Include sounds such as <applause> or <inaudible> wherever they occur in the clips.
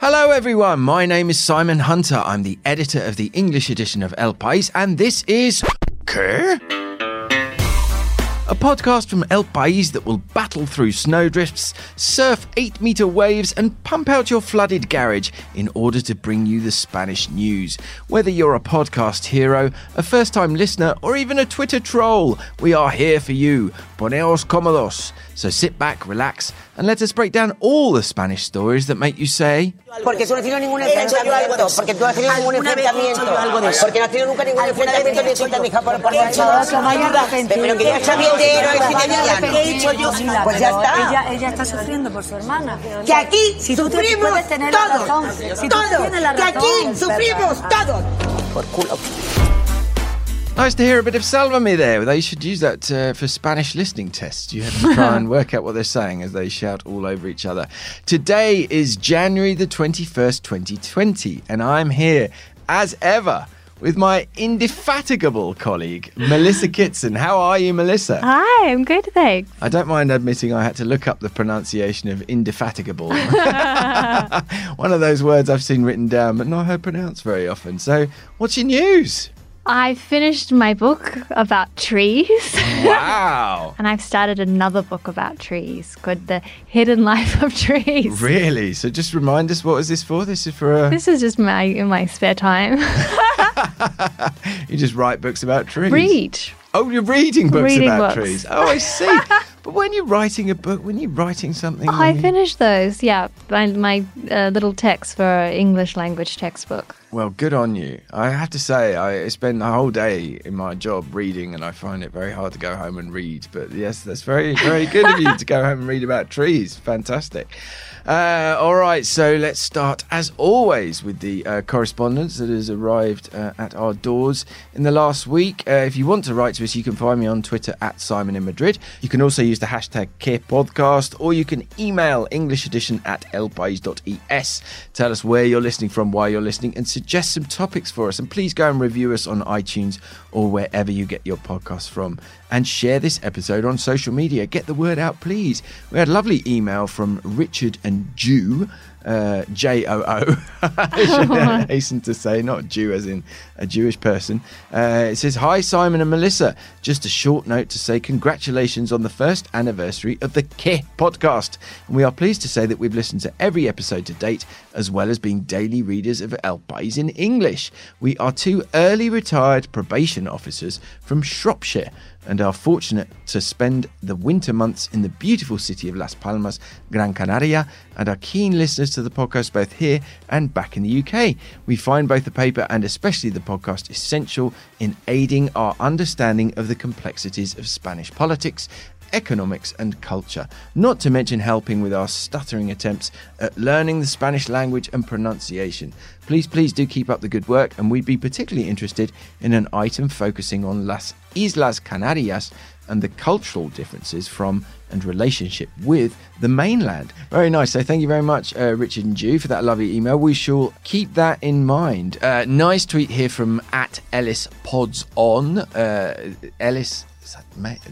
Hello, everyone. My name is Simon Hunter. I'm the editor of the English edition of El País, and this is. ¿Qué? A podcast from El País that will battle through snowdrifts, surf 8 metre waves, and pump out your flooded garage in order to bring you the Spanish news. Whether you're a podcast hero, a first time listener, or even a Twitter troll, we are here for you. Poneos cómodos. So sit back, relax, and let us break down all the Spanish stories that make you say. Porque tú no has tenido ningún enfrentamiento. Porque tú no has tenido ningún enfrentamiento. Porque no has tenido nunca ningún enfrentamiento ni con mi hija por por Pero que ya está bien de héroe y de villano. ¿Qué he hecho yo? Pues ya está. Ella, ella está sufriendo por su hermana. Que aquí si te- sufrimos todos. si Todos. Que aquí sufrimos todos. Por culo. Nice to hear a bit of Salvame there. They should use that uh, for Spanish listening tests. You have to try and <laughs> work out what they're saying as they shout all over each other. Today is January the 21st, 2020, and I'm here as ever with my indefatigable colleague, Melissa Kitson. How are you, Melissa? Hi, I'm good, thanks. I don't mind admitting I had to look up the pronunciation of indefatigable. <laughs> <laughs> One of those words I've seen written down but not heard pronounced very often. So, what's your news? I finished my book about trees, Wow. <laughs> and I've started another book about trees called The Hidden Life of Trees. Really? So just remind us, what is this for? This is for a, This is just my in my spare time. <laughs> you just write books about trees. Read. Oh, you're reading books Reading about books. trees. Oh, I see. <laughs> but when you're writing a book, when you're writing something, Oh, I you- finished those. Yeah, my, my uh, little text for English language textbook. well, good on you. I have to say, I spend the whole day in my job reading, and I find it very hard to go home and read. But yes, that's very, very good of you to go home and read about trees. Fantastic. Uh, all right, so let's start as always with the uh, correspondence that has arrived uh, at our doors in the last week. Uh, if you want to write to us, you can find me on Twitter at Simon in Madrid. You can also use the hashtag CarePodcast, or you can email English edition at elpais.es. Tell us where you're listening from, why you're listening, and suggest some topics for us. And please go and review us on iTunes or wherever you get your podcasts from. And share this episode on social media. Get the word out, please. We had a lovely email from Richard and Jew, uh, J O O. <laughs> I should <laughs> hasten to say, not Jew as in a Jewish person. Uh, it says, Hi, Simon and Melissa. Just a short note to say congratulations on the first anniversary of the Qué podcast. And we are pleased to say that we've listened to every episode to date, as well as being daily readers of El Pais in English. We are two early retired probation officers from Shropshire and are fortunate to spend the winter months in the beautiful city of Las Palmas, Gran Canaria, and are keen listeners to the podcast both here and back in the UK. We find both the paper and especially the podcast essential in aiding our understanding of the complexities of Spanish politics economics, and culture, not to mention helping with our stuttering attempts at learning the Spanish language and pronunciation. Please, please do keep up the good work, and we'd be particularly interested in an item focusing on Las Islas Canarias and the cultural differences from and relationship with the mainland. Very nice. So thank you very much, uh, Richard and Jew, for that lovely email. We shall keep that in mind. Uh, nice tweet here from at Ellis Pods on. Uh, Ellis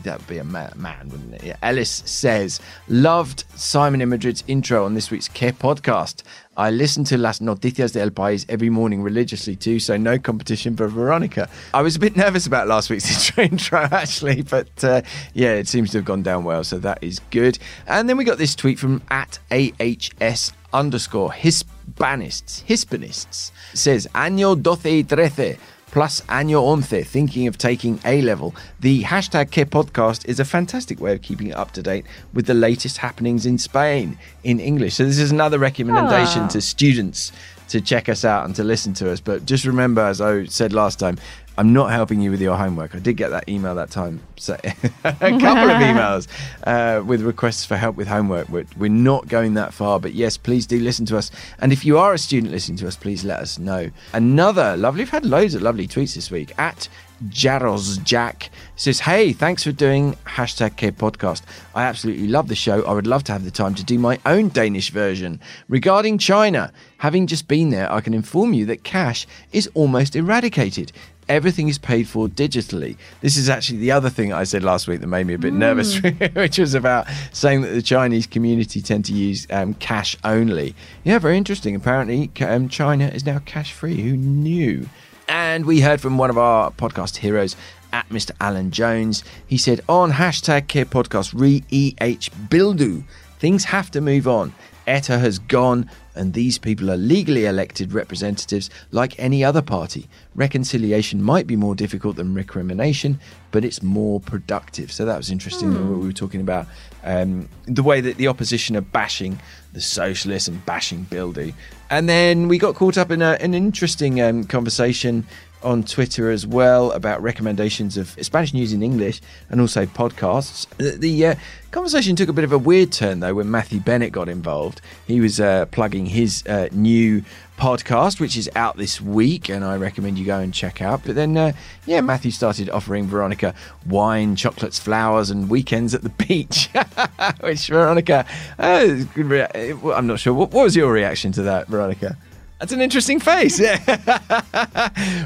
that would be a man, wouldn't it? Yeah. Ellis says, Loved Simon in Madrid's intro on this week's Qué podcast. I listen to Las Noticias de El País every morning religiously too, so no competition for Veronica. I was a bit nervous about last week's <laughs> intro, intro actually, but uh, yeah, it seems to have gone down well, so that is good. And then we got this tweet from at AHS underscore Hispanists. Hispanists says, Año 12 y 13 plus Año Once, thinking of taking A level. The hashtag Qué podcast is a fantastic way of keeping up to date with the latest happenings in Spain in English. So, this is another recommendation Aw. to students to check us out and to listen to us. But just remember, as I said last time, I'm not helping you with your homework. I did get that email that time, so <laughs> a couple of <laughs> emails uh, with requests for help with homework. We're, we're not going that far, but yes, please do listen to us. And if you are a student listening to us, please let us know. Another lovely, we've had loads of lovely tweets this week at Jaros Jack says, Hey, thanks for doing hashtag Qué podcast. I absolutely love the show. I would love to have the time to do my own Danish version. Regarding China, having just been there, I can inform you that cash is almost eradicated. everything is paid for digitally. This is actually the other thing I said last week that made me a bit nervous, <laughs> which was about saying that the Chinese community tend to use um, cash only. Yeah, very interesting. Apparently, um, China is now cash free. Who knew? And we heard from one of our podcast heroes at Mr. Alan Jones. He said on hashtag Qué Podcast re EH Bildu, things have to move on. ETA has gone, and these people are legally elected representatives like any other party. Reconciliation might be more difficult than recrimination, but it's more productive. So that was interesting. Hmm. We were talking about um, the way that the opposition are bashing the socialists and bashing Bildu. And then we got caught up in a, an interesting um, conversation on Twitter as well about recommendations of Spanish news in English and also podcasts. The, the uh, conversation took a bit of a weird turn though when Matthew Bennett got involved. He was uh, plugging his uh, new podcast, which is out this week, and I recommend you go and check out. But then, uh, yeah, Matthew started offering Veronica wine, chocolates, flowers, and weekends at the <laughs> beach. <laughs> which Veronica, uh, I'm not sure. What, what was your reaction to that, Veronica? That's an interesting face. Yeah.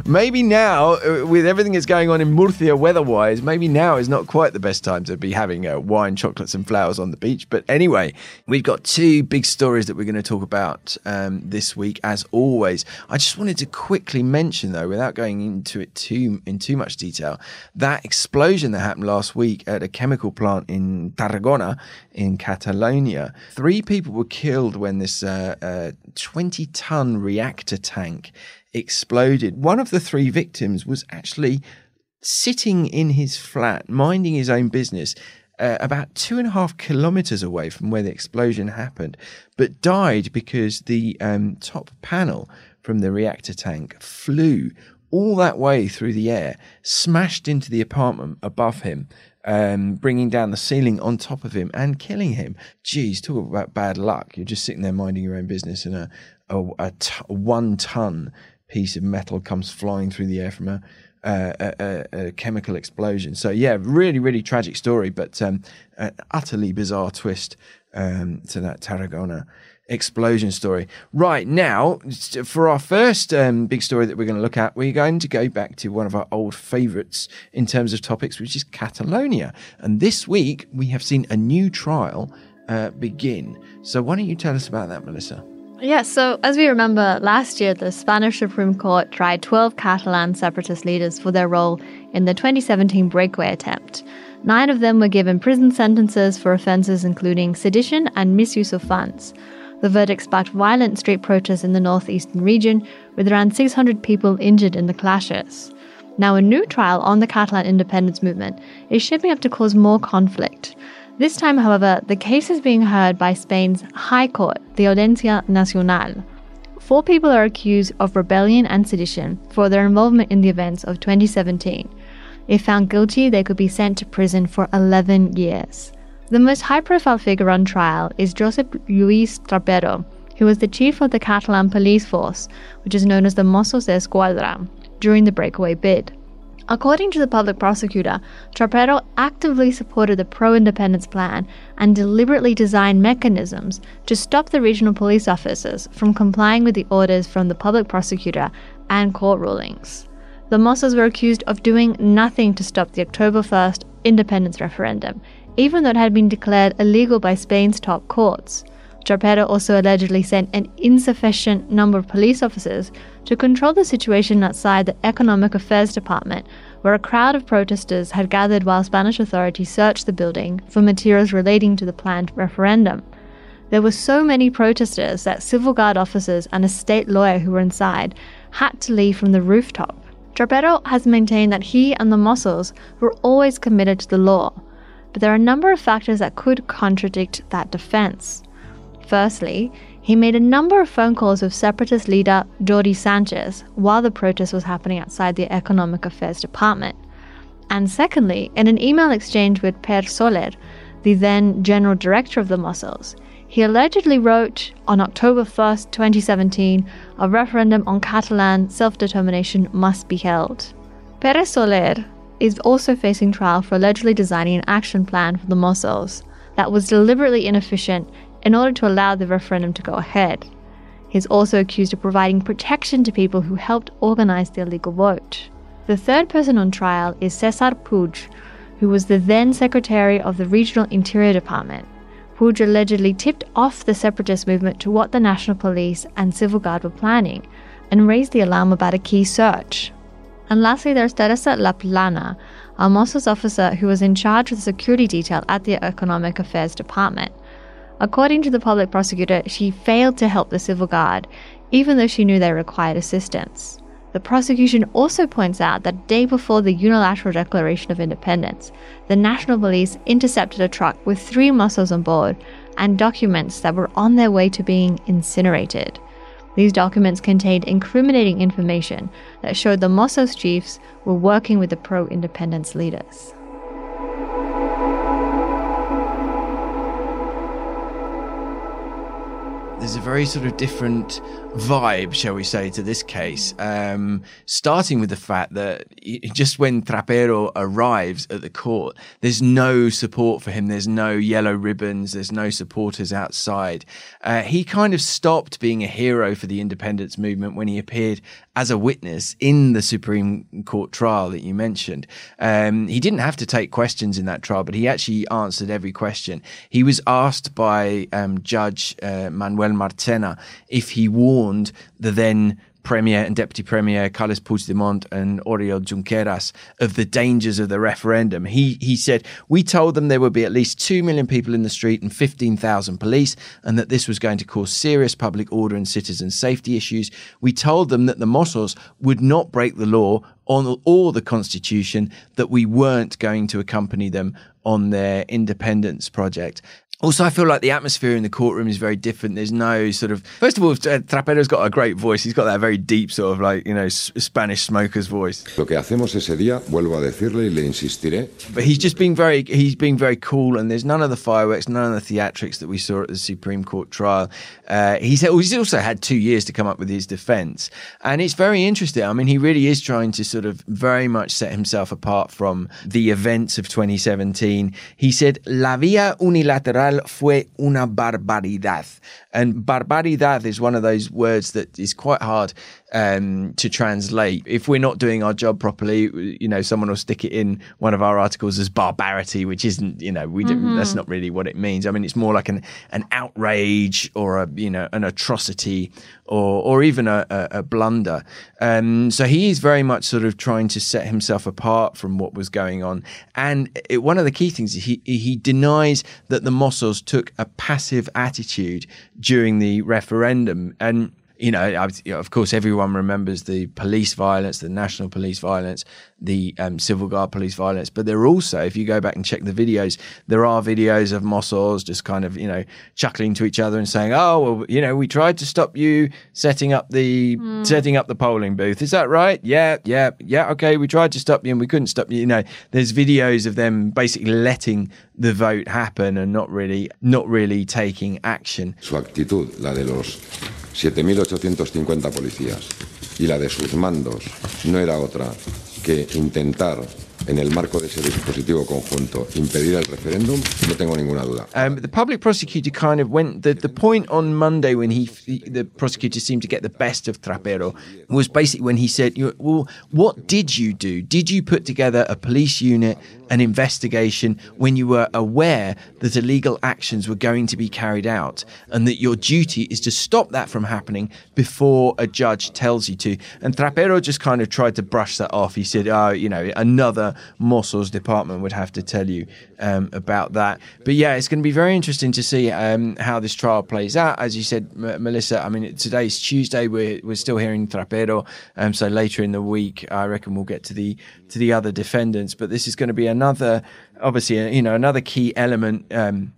<laughs> maybe now, uh, with everything that's going on in Murcia weather-wise, maybe now is not quite the best time to be having uh, wine, chocolates, and flowers on the beach. But anyway, we've got two big stories that we're going to talk about um, this week, as always. I just wanted to quickly mention, though, without going into it too in too much detail, that explosion that happened last week at a chemical plant in Tarragona, in Catalonia. Three people were killed when this uh, uh, 20-ton reactor tank exploded. One of the three victims was actually sitting in his flat, minding his own business, uh, about two and a half kilometers away from where the explosion happened, but died because the um, top panel from the reactor tank flew all that way through the air, smashed into the apartment above him. Um, bringing down the ceiling on top of him and killing him. Geez, talk about bad luck. You're just sitting there minding your own business, and a, a, a t- one ton piece of metal comes flying through the air from a, a, a, chemical explosion. So yeah, really, really tragic story, but um, an utterly bizarre twist um, to that Tarragona explosion story. Right now, for our first um, big story that we're going to look at, we're going to go back to one of our old favourites in terms of topics, which is Catalonia. And this week we have seen a new trial uh, begin. So why don't you tell us about that, Melissa? Yeah, so as we remember, last year the Spanish Supreme Court tried 12 Catalan separatist leaders for their role in the 2017 breakaway attempt. Nine of them were given prison sentences for offences including sedition and misuse of funds. The verdict sparked violent street protests in the northeastern region, with around 600 people injured in the clashes. Now, a new trial on the Catalan independence movement is shaping up to cause more conflict. This time, however, the case is being heard by Spain's High Court, the Audiencia Nacional. Four people are accused of rebellion and sedition for their involvement in the events of 2017. If found guilty, they could be sent to prison for 11 years. The most high profile figure on trial is Josep Lluís Trapero, who was the chief of the Catalan police force, which is known as the Mossos d'Esquadra, during the breakaway bid. According to the public prosecutor, Trapero actively supported the pro independence plan and deliberately designed mechanisms to stop the regional police officers from complying with the orders from the public prosecutor and court rulings. The Mossos were accused of doing nothing to stop the October 1st independence referendum, even though it had been declared illegal by Spain's top courts. Trapero also allegedly sent an insufficient number of police officers to control the situation outside the Economic Affairs Department, where a crowd of protesters had gathered while Spanish authorities searched the building for materials relating to the planned referendum. There were so many protesters that civil guard officers and a state lawyer who were inside had to leave from the rooftop. Trapero has maintained that he and the Mossos were always committed to the law, but there are a number of factors that could contradict that defense. Firstly, he made a number of phone calls with separatist leader Jordi Sanchez while the protest was happening outside the Economic Affairs Department. And secondly, in an email exchange with Pere Soler, the then general director of the Mossos, he allegedly wrote on October 1st, 2017, a referendum on Catalan self determination must be held. Pere Soler is also facing trial for allegedly designing an action plan for the Mossos that was deliberately inefficient in order to allow the referendum to go ahead. He's also accused of providing protection to people who helped organize the illegal vote. The third person on trial is Cesar Puig, who was the then secretary of the Regional Interior Department. Puig allegedly tipped off the separatist movement to what the National Police and Civil Guard were planning and raised the alarm about a key search. And lastly, there's Teresa Laplana, a Mossos officer who was in charge of the security detail at the Economic Affairs Department. According to the public prosecutor, she failed to help the Civil Guard, even though she knew they required assistance. The prosecution also points out that day before the unilateral declaration of independence, the National Police intercepted a truck with three Mossos on board and documents that were on their way to being incinerated. These documents contained incriminating information that showed the Mossos chiefs were working with the pro independence leaders. There's a very sort of different vibe, shall we say, to this case. Um, starting with the fact that just when Trapero arrives at the court, there's no support for him. There's no yellow ribbons. There's no supporters outside. Uh, he kind of stopped being a hero for the independence movement when he appeared as a witness in the Supreme Court trial that you mentioned. Um, he didn't have to take questions in that trial, but he actually answered every question. He was asked by um, Judge uh, Manuel Marchena if he warned the then Premier and Deputy Premier Carles Puigdemont and Oriol Junqueras of the dangers of the referendum. He he said, "We told them there would be at least 2 million people in the street and 15,000 police and that this was going to cause serious public order and citizen safety issues. We told them that the Mossos would not break the law on or the constitution that we weren't going to accompany them on their independence project. Also, I feel like the atmosphere in the courtroom is very different. There's no sort of. First of all, Trapero's got a great voice. He's got that very deep sort of like you know Spanish smoker's voice. Lo que hacemos ese día, vuelvo a decirle y le insistiré. But he's just being very. He's being very cool, and there's none of the fireworks, none of the theatrics that we saw at the Supreme Court trial. Uh, he's he's also had two years to come up with his defence, and it's very interesting. I mean, he really is trying to sort of very much set himself apart from the events of 2017. He said, "La vía unilateral." fue una barbaridad. And barbaridad is one of those words that is quite hard um, to translate. If we're not doing our job properly, you know, someone will stick it in one of our articles as barbarity, which isn't, you know, we mm-hmm. that's not really what it means. I mean, it's more like an an outrage or a, you know, an atrocity or or even a, a, a blunder. Um, so he is very much sort of trying to set himself apart from what was going on. And it, one of the key things he he denies that the Mossos took a passive attitude during the referendum and you know, of course, everyone remembers the police violence, the national police violence, the um, civil guard police violence. But there are also, if you go back and check the videos, there are videos of Mossos just kind of, you know, chuckling to each other and saying, "Oh, well, you know, we tried to stop you setting up the mm. setting up the polling booth. Is that right? Yeah, yeah, yeah. Okay, we tried to stop you and we couldn't stop you. You know, there's videos of them basically letting the vote happen and not really, not really taking action. Su actitud, la de los 7.850 policías y la de sus mandos no era otra que intentar en el marco de ese dispositivo conjunto impedir el referéndum, no tengo ninguna duda. Um, the public prosecutor kind of went the, the point on Monday when he the prosecutor seemed to get the best of Trapero was basically when he said, "Well, what did you do? Did you put together a police unit, an investigation when you were aware that illegal actions were going to be carried out, and that your duty is to stop that from happening before a judge tells you to?" And Trapero just kind of tried to brush that off. He said, "Oh, you know, another." Mossos department would have to tell you um, about that. But yeah, it's going to be very interesting to see um, how this trial plays out. As you said, M- Melissa, I mean, today's Tuesday. We're, we're still hearing Trapero. Um, so later in the week, I reckon we'll get to the to the other defendants. But this is going to be another, obviously, you know, another key element. Um,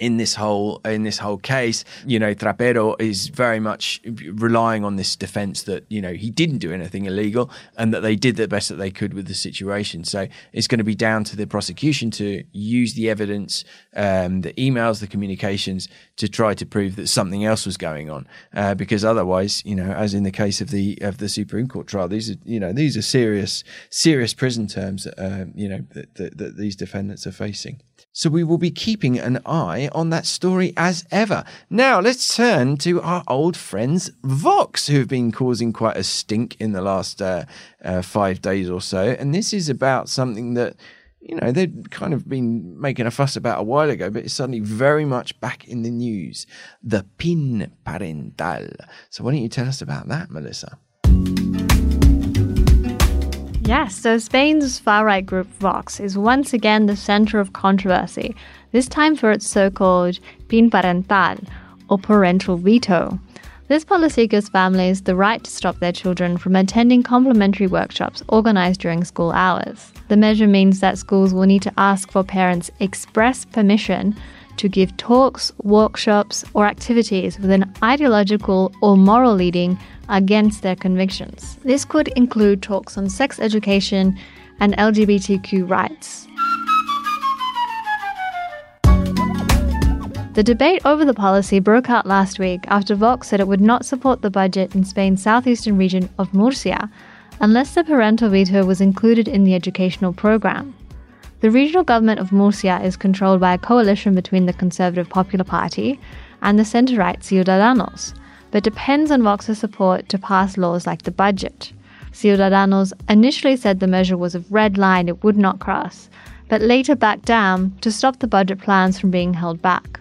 in this whole in this whole case, you know, Trapero is very much relying on this defence that you know he didn't do anything illegal and that they did the best that they could with the situation. So it's going to be down to the prosecution to use the evidence, um, the emails, the communications to try to prove that something else was going on. Uh, because otherwise, you know, as in the case of the of the Supreme Court trial, these are you know these are serious serious prison terms uh, you know that, that, that these defendants are facing. So we will be keeping an eye on that story as ever. Now, let's turn to our old friends Vox, who have been causing quite a stink in the last uh, uh, five days or so. And this is about something that you know, they'd kind of been making a fuss about a while ago, but it's suddenly very much back in the news. The PIN parental. So, why don't you tell us about that, Melissa? Yes, so Spain's far right group Vox is once again the center of controversy, this time for its so called PIN parental, or parental veto. This policy gives families the right to stop their children from attending complementary workshops organized during school hours. The measure means that schools will need to ask for parents' express permission to give talks, workshops, or activities with an ideological or moral leading against their convictions. This could include talks on sex education and LGBTQ rights. The debate over the policy broke out last week after Vox said it would not support the budget in Spain's southeastern region of Murcia unless the parental veto was included in the educational program. The regional government of Murcia is controlled by a coalition between the Conservative Popular Party and the centre right Ciudadanos, but depends on Vox's support to pass laws like the budget. Ciudadanos initially said the measure was a red line it would not cross, but later backed down to stop the budget plans from being held back.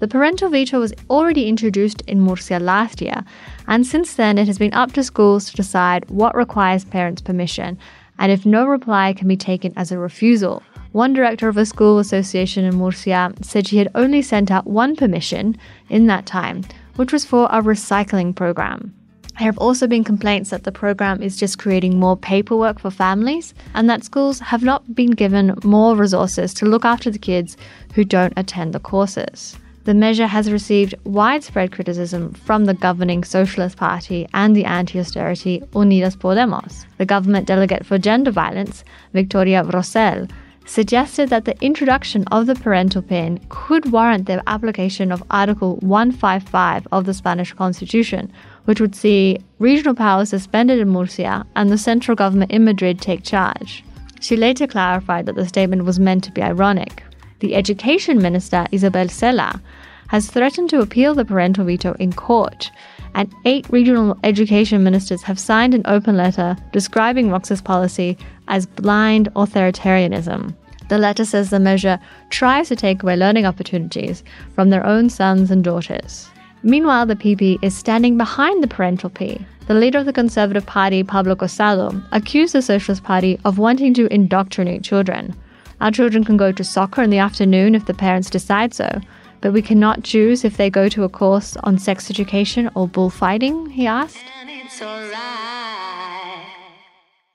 The parental veto was already introduced in Murcia last year, and since then it has been up to schools to decide what requires parents' permission and if no reply can be taken as a refusal. One director of a school association in Murcia said she had only sent out one permission in that time, which was for a recycling program. There have also been complaints that the program is just creating more paperwork for families and that schools have not been given more resources to look after the kids who don't attend the courses. The measure has received widespread criticism from the governing Socialist Party and the anti austerity Unidas Podemos. The government delegate for gender violence, Victoria Rosell, suggested that the introduction of the parental pin could warrant the application of Article 155 of the Spanish Constitution, which would see regional powers suspended in Murcia and the central government in Madrid take charge. She later clarified that the statement was meant to be ironic. The Education Minister, Isabel Celaá, has threatened to appeal the parental veto in court, and eight regional education ministers have signed an open letter describing Vox's policy as blind authoritarianism. The letter says the measure tries to take away learning opportunities from their own sons and daughters. Meanwhile, the PP is standing behind the parental P. The leader of the Conservative Party, Pablo Casado, accused the Socialist Party of wanting to indoctrinate children. Our children can go to soccer in the afternoon if the parents decide so, but we cannot choose if they go to a course on sex education or bullfighting, he asked.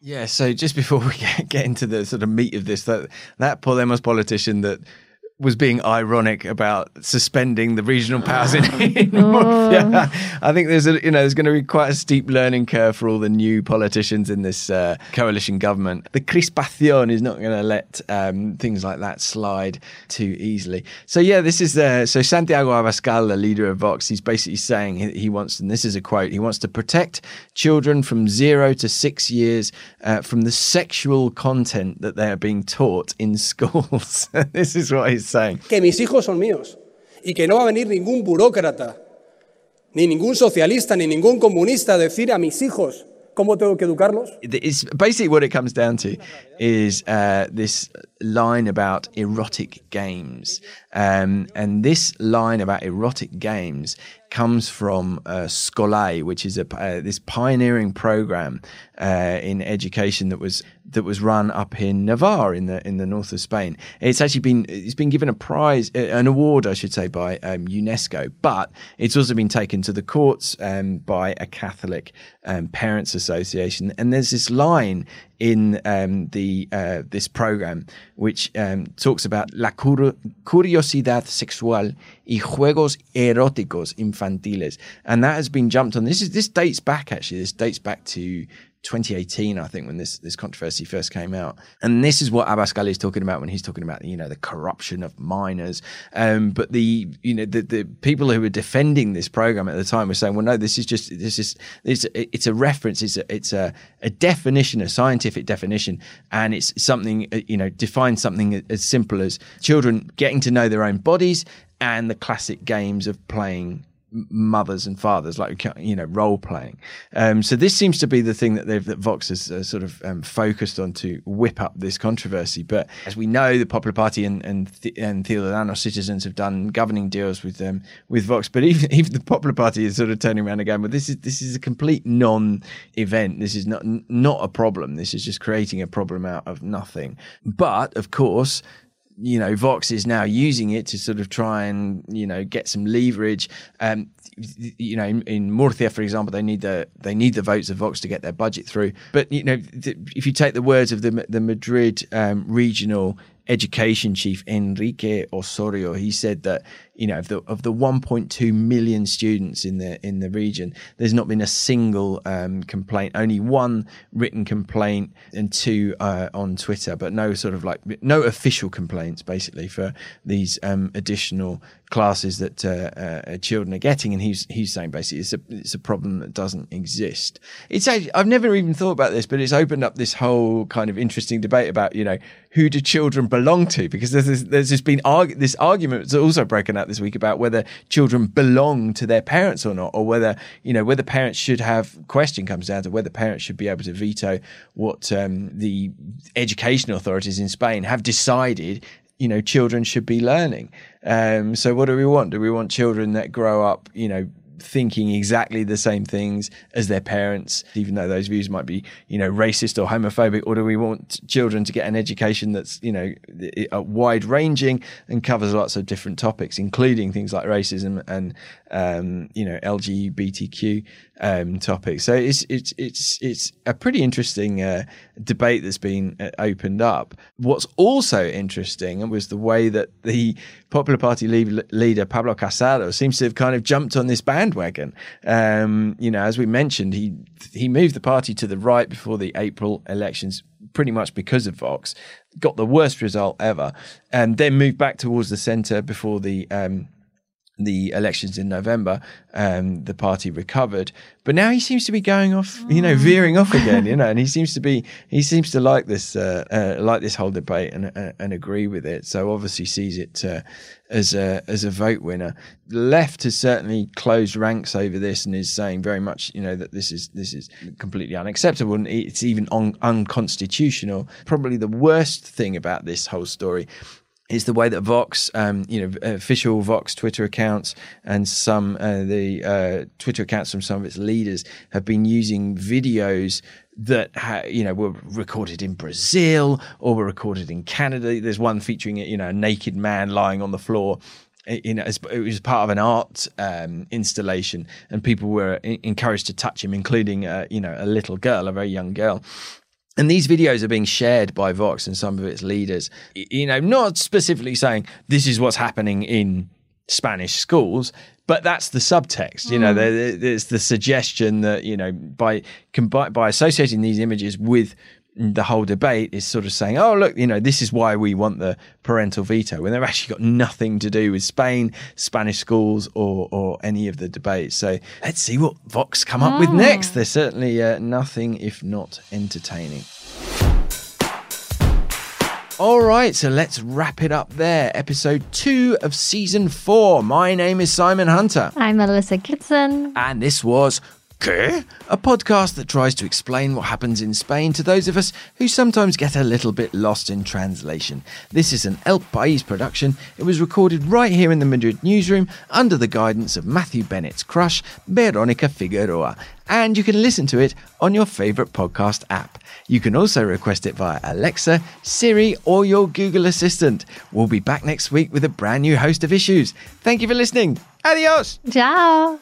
Yeah, so just before we <laughs> get, get into the sort of meat of this, that that Podemos politician that was being ironic about suspending the regional powers in, <laughs> in Murcia. I think there's a you know there's going to be quite a steep learning curve for all the new politicians in this uh, coalition government. The crispación is not going to let um, things like that slide too easily. So yeah, this is uh, so Santiago Abascal, the leader of Vox, he's basically saying he, he wants, and this is a quote, he wants to protect children from zero to six years uh, from the sexual content that they are being taught in <laughs> schools. <laughs> this is what he's saying. que mis hijos son míos y que no va a venir ningún burócrata, ni ningún socialista, ni ningún comunista a decir a mis hijos cómo tengo que educarlos. It's basically what it comes down to is uh, this line about erotic games, um, and this line about erotic games comes from uh, Skolae, which is a uh, this pioneering program uh, in education that was that was run up in Navarre in the in the north of Spain. It's actually been it's been given a prize, an award, I should say, by um, UNESCO, but it's also been taken to the courts um, by a Catholic um, parents association. And there's this line in um, the uh, this program which um, talks about la cur- curiosidad sexual y juegos eróticos infantiles, and that has been jumped on. This is this dates back actually. This dates back to 2018, I think, when this this controversy first came out. And this is what Abascal is talking about when he's talking about you know the corruption of minors. Um, but the you know the, the people who were defending this program at the time were saying, well, no, this is just this is it's it's a reference, it's a it's a, a definition, a scientific definition, and it's something uh, you know defines something as simple as children getting to know their own bodies and the classic games of playing mothers and fathers, like you know, role playing. Um, so this seems to be the thing that, they've that Vox has uh, sort of um, focused on to whip up this controversy. But as we know, the Popular Party and and, and Ciudadanos citizens have done governing deals with them um, with Vox. But even even the Popular Party is sort of turning around again. But this is this is a complete non-event. This is not not a problem. This is just creating a problem out of nothing. But of course you know, Vox is now using it to sort of try and you know get some leverage. Um, you know, in, in, Murcia, for example, they need the they need the votes of Vox to get their budget through. But you know, if you take the words of the the Madrid um, regional education chief Enrique Osorio, he said that you know of the of the 1.2 million students in the in the region, there's not been a single um, complaint. Only one written complaint and two uh, on Twitter, but no sort of like no official complaints basically for these um, additional classes that uh, uh, children are getting. And he's he's saying basically it's a it's a problem that doesn't exist. It's actually, I've never even thought about this, but it's opened up this whole kind of interesting debate about you know who do children belong to because there's this, there's just been this argument that's also broken out this week about whether children belong to their parents or not, or whether you know whether parents should have. Question comes down to whether parents should be able to veto what um, the education authorities in Spain have decided you know children should be learning. Um, so what do we want? Do we want children that grow up, you know, thinking exactly the same things as their parents, even though those views might be, you know, racist or homophobic? Or do we want children to get an education that's, you know, wide ranging and covers lots of different topics, including things like racism and, um, you know, LGBTQ um, topics? So it's it's it's it's a pretty interesting uh, debate that's been uh, opened up. What's also interesting was the way that the Popular Party leader Pablo Casado seems to have kind of jumped on this bandwagon. Um, you know, as we mentioned, he he moved the party to the right before the April elections, pretty much because of Vox. Got the worst result ever, and then moved back towards the centre before the um, the elections in November, um, the party recovered. But now he seems to be going off, you know, veering off again, you know, and he <laughs> seems to be, he seems to like this, uh, uh, like this whole debate and, uh, and agree with it. So obviously sees it uh, as a as a vote winner. The left has certainly closed ranks over this and is saying very much, you know, that this is this is completely unacceptable and it's even un- unconstitutional. Probably the worst thing about this whole story is the way that Vox, um, you know, official Vox Twitter accounts and some uh, the uh, Twitter accounts from some of its leaders have been using videos that ha- you know were recorded in Brazil or were recorded in Canada. There's one featuring you know a naked man lying on the floor. You know, it was part of an art um, installation, and people were encouraged to touch him, including uh, you know a little girl, a very young girl. And these videos are being shared by Vox and some of its leaders, you know, not specifically saying this is what's happening in Spanish schools, but that's the subtext. You know, mm. there, there's the suggestion that you know by by associating these images with the whole debate is sort of saying, oh, look, you know, this is why we want the parental veto, when they've actually got nothing to do with Spain, Spanish schools, or, or any of the debates. So let's see what Vox come up with next. There's certainly uh, nothing if not entertaining. All right, so let's wrap it up there. Episode two of season four. My name is Simon Hunter. I'm Melissa Kitson. And this was ¿Qué? A podcast that tries to explain what happens in Spain to those of us who sometimes get a little bit lost in translation. This is an El País production. It was recorded right here in the Madrid newsroom under the guidance of Matthew Bennett's crush, Veronica Figueroa, and you can listen to it on your favourite podcast app. You can also request it via Alexa, Siri, or your Google Assistant. We'll be back next week with a brand new host of issues. Thank you for listening. Adios. Ciao.